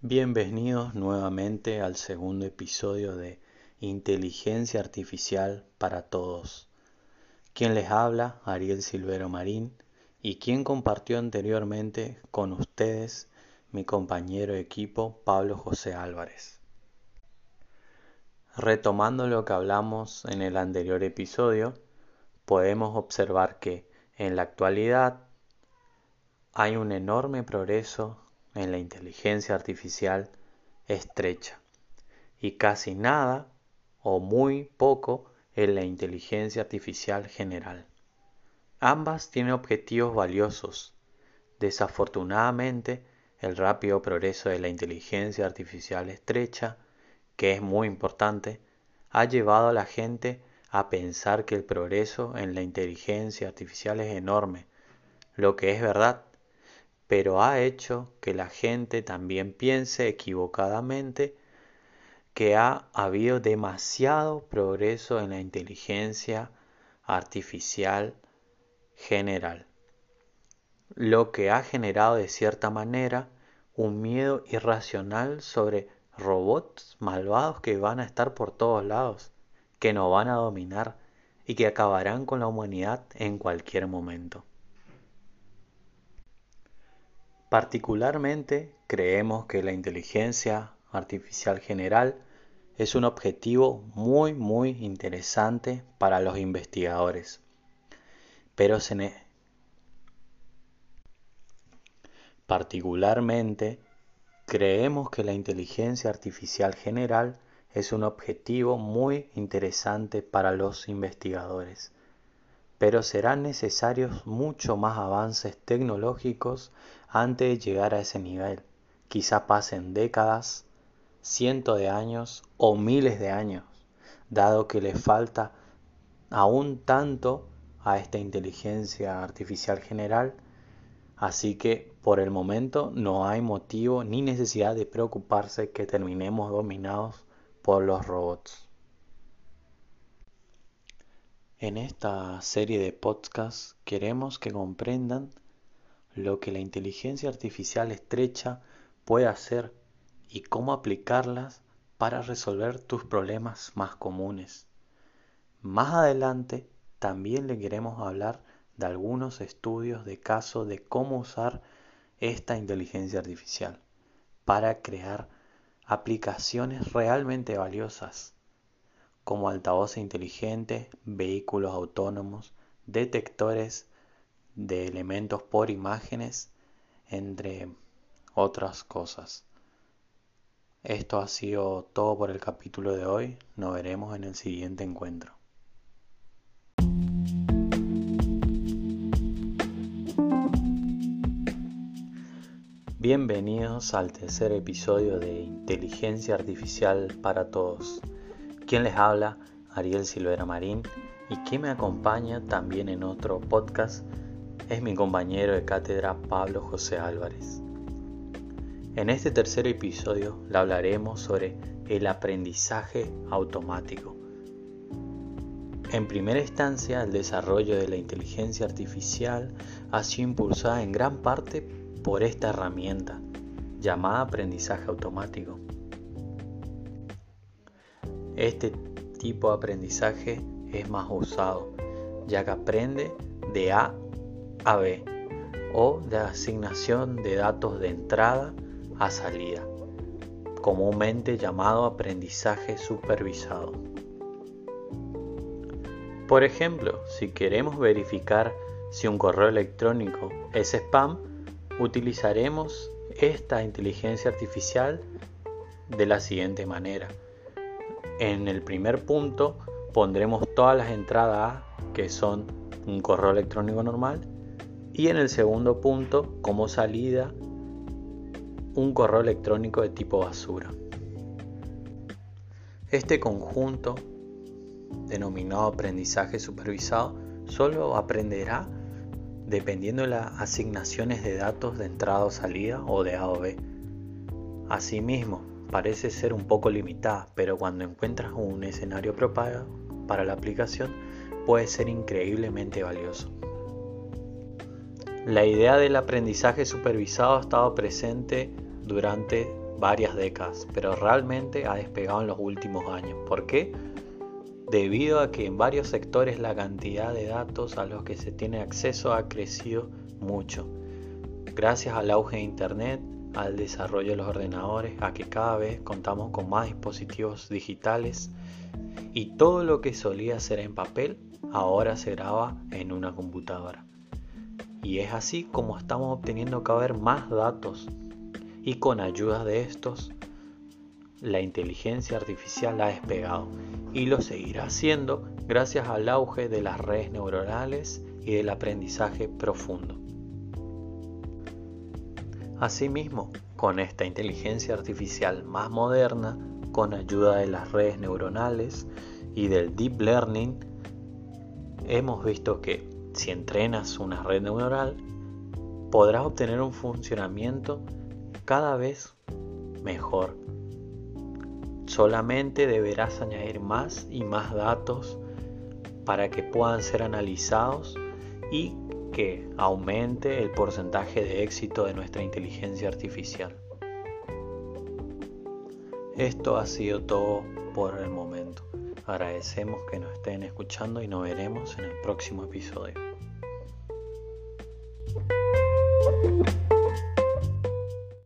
Bienvenidos nuevamente al segundo episodio de Inteligencia Artificial para Todos. Quien les habla, Ariel Silvero Marín, y quien compartió anteriormente con ustedes mi compañero de equipo Pablo José Álvarez. Retomando lo que hablamos en el anterior episodio, podemos observar que en la actualidad hay un enorme progreso en la inteligencia artificial estrecha y casi nada o muy poco en la inteligencia artificial general. Ambas tienen objetivos valiosos. Desafortunadamente, el rápido progreso de la inteligencia artificial estrecha, que es muy importante, ha llevado a la gente a pensar que el progreso en la inteligencia artificial es enorme, lo que es verdad, pero ha hecho que la gente también piense equivocadamente que ha habido demasiado progreso en la inteligencia artificial general, lo que ha generado de cierta manera un miedo irracional sobre robots malvados que van a estar por todos lados, que nos van a dominar y que acabarán con la humanidad en cualquier momento. Particularmente creemos que la inteligencia artificial general es un objetivo muy muy interesante para los investigadores. Pero particularmente creemos que la inteligencia artificial general es un objetivo muy interesante para los investigadores pero serán necesarios mucho más avances tecnológicos antes de llegar a ese nivel. Quizá pasen décadas, cientos de años o miles de años, dado que le falta aún tanto a esta inteligencia artificial general, así que por el momento no hay motivo ni necesidad de preocuparse que terminemos dominados por los robots. En esta serie de podcasts queremos que comprendan lo que la inteligencia artificial estrecha puede hacer y cómo aplicarlas para resolver tus problemas más comunes. Más adelante también le queremos hablar de algunos estudios de caso de cómo usar esta inteligencia artificial para crear aplicaciones realmente valiosas como altavoces inteligentes, vehículos autónomos, detectores de elementos por imágenes, entre otras cosas. Esto ha sido todo por el capítulo de hoy. Nos veremos en el siguiente encuentro. Bienvenidos al tercer episodio de Inteligencia Artificial para Todos. Quien les habla, Ariel Silvera Marín, y quien me acompaña también en otro podcast es mi compañero de cátedra Pablo José Álvarez. En este tercer episodio le hablaremos sobre el aprendizaje automático. En primera instancia, el desarrollo de la inteligencia artificial ha sido impulsada en gran parte por esta herramienta llamada aprendizaje automático. Este tipo de aprendizaje es más usado, ya que aprende de A a B o de asignación de datos de entrada a salida, comúnmente llamado aprendizaje supervisado. Por ejemplo, si queremos verificar si un correo electrónico es spam, utilizaremos esta inteligencia artificial de la siguiente manera. En el primer punto pondremos todas las entradas A que son un correo electrónico normal y en el segundo punto como salida un correo electrónico de tipo basura. Este conjunto denominado aprendizaje supervisado solo aprenderá dependiendo de las asignaciones de datos de entrada o salida o de A o B. Asimismo, parece ser un poco limitada, pero cuando encuentras un escenario apropiado para la aplicación puede ser increíblemente valioso. La idea del aprendizaje supervisado ha estado presente durante varias décadas, pero realmente ha despegado en los últimos años. ¿Por qué? Debido a que en varios sectores la cantidad de datos a los que se tiene acceso ha crecido mucho. Gracias al auge de Internet, al desarrollo de los ordenadores, a que cada vez contamos con más dispositivos digitales y todo lo que solía ser en papel ahora se graba en una computadora. Y es así como estamos obteniendo cada vez más datos y con ayuda de estos la inteligencia artificial ha despegado y lo seguirá haciendo gracias al auge de las redes neuronales y del aprendizaje profundo. Asimismo, con esta inteligencia artificial más moderna, con ayuda de las redes neuronales y del deep learning, hemos visto que si entrenas una red neuronal, podrás obtener un funcionamiento cada vez mejor. Solamente deberás añadir más y más datos para que puedan ser analizados y que aumente el porcentaje de éxito de nuestra inteligencia artificial. Esto ha sido todo por el momento. Agradecemos que nos estén escuchando y nos veremos en el próximo episodio.